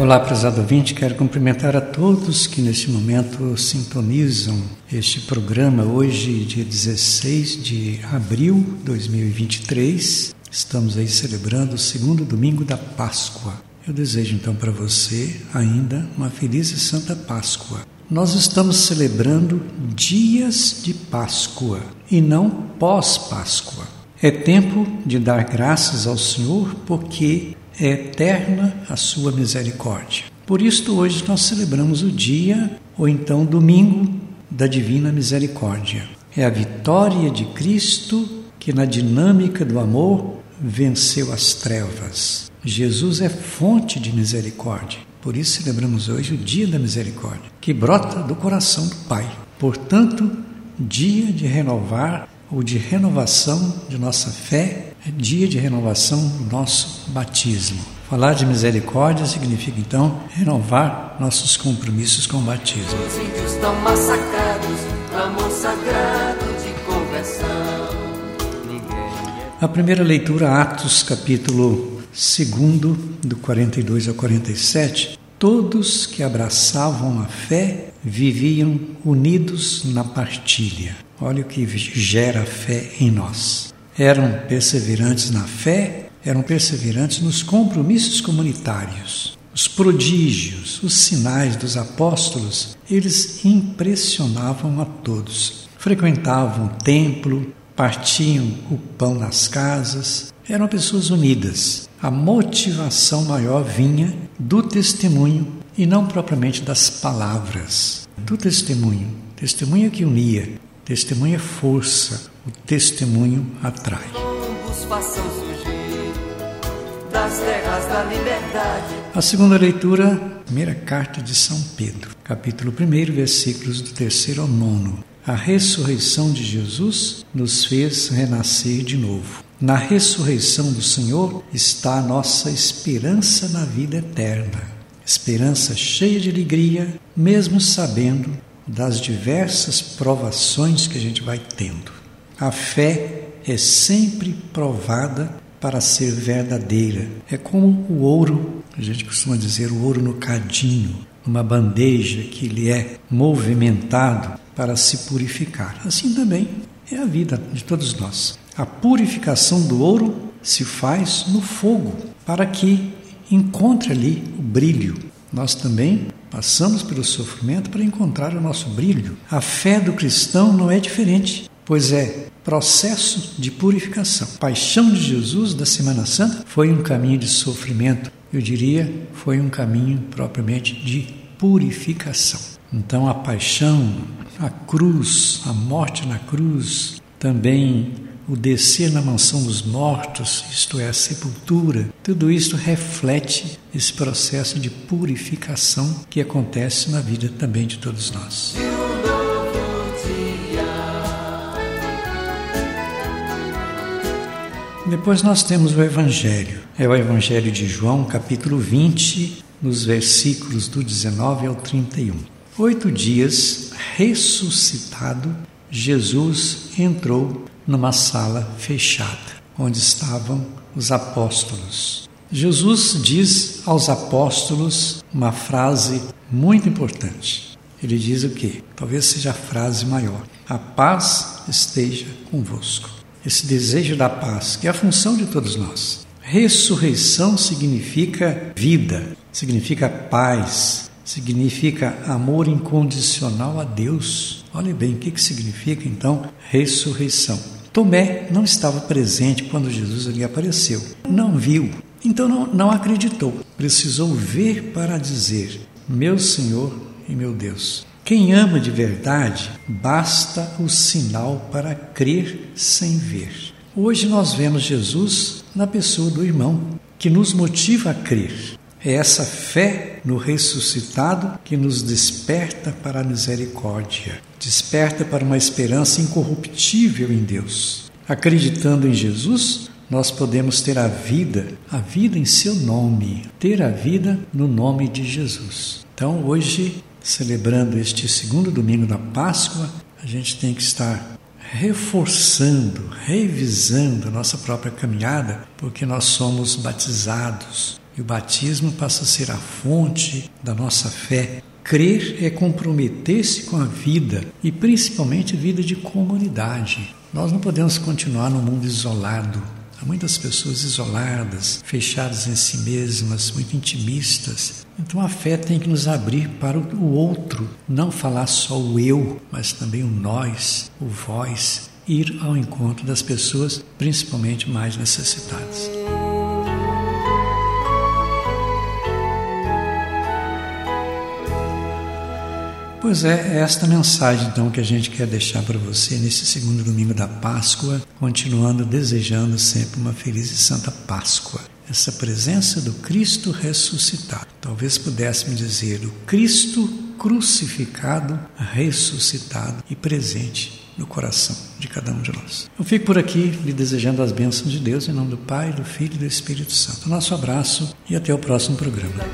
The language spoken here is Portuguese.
Olá, prezado ouvinte, quero cumprimentar a todos que neste momento sintonizam este programa. Hoje, dia 16 de abril de 2023, estamos aí celebrando o segundo domingo da Páscoa. Eu desejo então para você ainda uma feliz e santa Páscoa. Nós estamos celebrando dias de Páscoa e não pós-Páscoa. É tempo de dar graças ao Senhor porque é eterna a sua misericórdia. Por isto, hoje nós celebramos o dia, ou então domingo, da Divina Misericórdia. É a vitória de Cristo que, na dinâmica do amor, venceu as trevas. Jesus é fonte de misericórdia. Por isso celebramos hoje o Dia da Misericórdia, que brota do coração do Pai. Portanto, dia de renovar ou de renovação de nossa fé é dia de renovação do nosso batismo. Falar de misericórdia significa então renovar nossos compromissos com o batismo. Os índios estão massacrados, amor sagrado de conversão. A primeira leitura, Atos, capítulo 2, do 42 ao 47. Todos que abraçavam a fé viviam unidos na partilha. Olha o que gera fé em nós eram perseverantes na fé, eram perseverantes nos compromissos comunitários. Os prodígios, os sinais dos apóstolos, eles impressionavam a todos. Frequentavam o templo, partiam o pão nas casas, eram pessoas unidas. A motivação maior vinha do testemunho e não propriamente das palavras, do testemunho. Testemunho que unia, testemunho é força, o testemunho atrai. A segunda leitura, primeira carta de São Pedro, capítulo 1, versículos do terceiro ao nono. A ressurreição de Jesus nos fez renascer de novo. Na ressurreição do Senhor está a nossa esperança na vida eterna. Esperança cheia de alegria, mesmo sabendo das diversas provações que a gente vai tendo. A fé é sempre provada para ser verdadeira. É como o ouro, a gente costuma dizer o ouro no cadinho, uma bandeja que ele é movimentado para se purificar. Assim também é a vida de todos nós. A purificação do ouro se faz no fogo, para que encontre ali o brilho. Nós também passamos pelo sofrimento para encontrar o nosso brilho. A fé do cristão não é diferente pois é processo de purificação. A paixão de Jesus da Semana Santa foi um caminho de sofrimento, eu diria, foi um caminho propriamente de purificação. Então a paixão, a cruz, a morte na cruz, também o descer na mansão dos mortos, isto é, a sepultura, tudo isso reflete esse processo de purificação que acontece na vida também de todos nós. Depois nós temos o Evangelho. É o Evangelho de João, capítulo 20, nos versículos do 19 ao 31. Oito dias ressuscitado, Jesus entrou numa sala fechada, onde estavam os apóstolos. Jesus diz aos apóstolos uma frase muito importante. Ele diz o quê? Talvez seja a frase maior: A paz esteja convosco esse desejo da paz, que é a função de todos nós. Ressurreição significa vida, significa paz, significa amor incondicional a Deus. Olhe bem, o que, que significa então ressurreição? Tomé não estava presente quando Jesus ali apareceu, não viu, então não, não acreditou. Precisou ver para dizer: Meu Senhor e meu Deus. Quem ama de verdade, basta o sinal para crer sem ver. Hoje nós vemos Jesus na pessoa do irmão, que nos motiva a crer. É essa fé no ressuscitado que nos desperta para a misericórdia, desperta para uma esperança incorruptível em Deus. Acreditando em Jesus, nós podemos ter a vida, a vida em seu nome, ter a vida no nome de Jesus. Então, hoje celebrando este segundo domingo da Páscoa, a gente tem que estar reforçando, revisando a nossa própria caminhada, porque nós somos batizados. E o batismo passa a ser a fonte da nossa fé. Crer é comprometer-se com a vida e principalmente vida de comunidade. Nós não podemos continuar no mundo isolado, Há muitas pessoas isoladas, fechadas em si mesmas, muito intimistas. Então a fé tem que nos abrir para o outro, não falar só o eu, mas também o nós, o vós, ir ao encontro das pessoas, principalmente mais necessitadas. Pois é, é esta mensagem então que a gente quer deixar para você nesse segundo domingo da Páscoa, continuando desejando sempre uma feliz e santa Páscoa. Essa presença do Cristo ressuscitado. Talvez pudéssemos dizer o Cristo crucificado, ressuscitado e presente no coração de cada um de nós. Eu fico por aqui lhe desejando as bênçãos de Deus em nome do Pai, do Filho e do Espírito Santo. Nosso abraço e até o próximo programa.